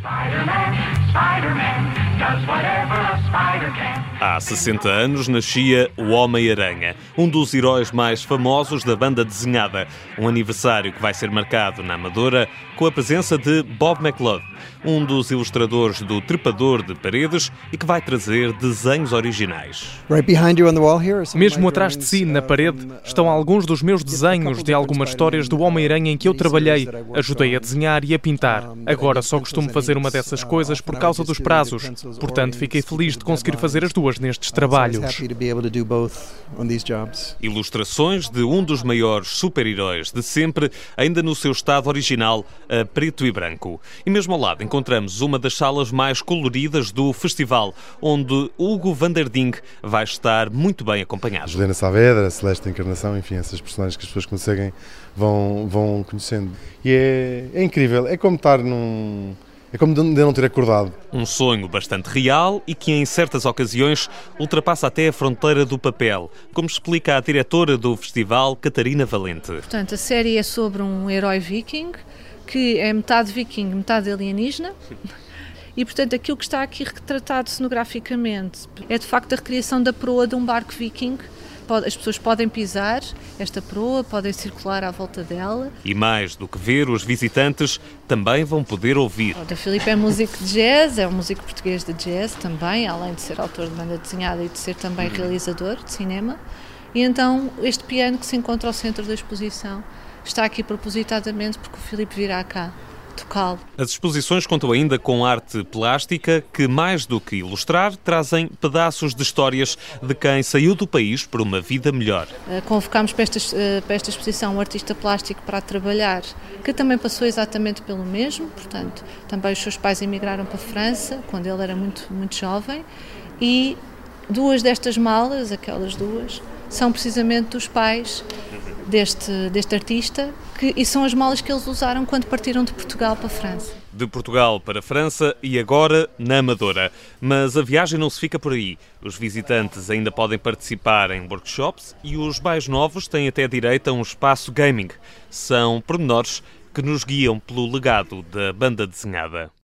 Spider-Man, Spider-Man, does whatever a spider can. Há 60 anos nascia o Homem-Aranha, um dos heróis mais famosos da banda desenhada. Um aniversário que vai ser marcado na Amadora com a presença de Bob McLeod, um dos ilustradores do Trepador de Paredes e que vai trazer desenhos originais. Mesmo atrás de si, na parede, estão alguns dos meus desenhos de algumas histórias do Homem-Aranha em que eu trabalhei, ajudei a desenhar e a pintar. Agora só costumo fazer uma dessas coisas por causa dos prazos. Portanto, fiquei feliz de conseguir fazer as duas nestes trabalhos. Ilustrações de um dos maiores super-heróis de sempre, ainda no seu estado original, a preto e branco. E mesmo ao lado encontramos uma das salas mais coloridas do festival, onde Hugo van der Ding vai estar muito bem acompanhado. Juliana Saavedra, Celeste Encarnação, enfim, essas personagens que as pessoas conseguem, vão, vão conhecendo. E é, é incrível, é como estar num é como de não ter acordado. Um sonho bastante real e que, em certas ocasiões, ultrapassa até a fronteira do papel, como explica a diretora do festival, Catarina Valente. Portanto, a série é sobre um herói viking que é metade viking, metade alienígena. E, portanto, aquilo que está aqui retratado cenograficamente é de facto a recriação da proa de um barco viking as pessoas podem pisar esta proa, podem circular à volta dela. E mais do que ver, os visitantes também vão poder ouvir. O da Filipe é músico de jazz, é um músico português de jazz também, além de ser autor de banda desenhada e de ser também uhum. realizador de cinema. E então este piano que se encontra ao centro da exposição está aqui propositadamente porque o Filipe virá cá tocá-lo. As exposições contam ainda com arte plástica que, mais do que ilustrar, trazem pedaços de histórias de quem saiu do país por uma vida melhor. Eh, convocámos para esta, eh, para esta exposição um artista plástico para trabalhar, que também passou exatamente pelo mesmo, portanto, também os seus pais emigraram para a França, quando ele era muito, muito jovem, e duas destas malas, aquelas duas, são precisamente dos pais deste, deste artista que, e são as malas que eles usaram quando partiram de Portugal para a França. De Portugal para a França e agora na Amadora. Mas a viagem não se fica por aí. Os visitantes ainda podem participar em workshops e os mais novos têm até direito a um espaço gaming. São pormenores que nos guiam pelo legado da banda desenhada.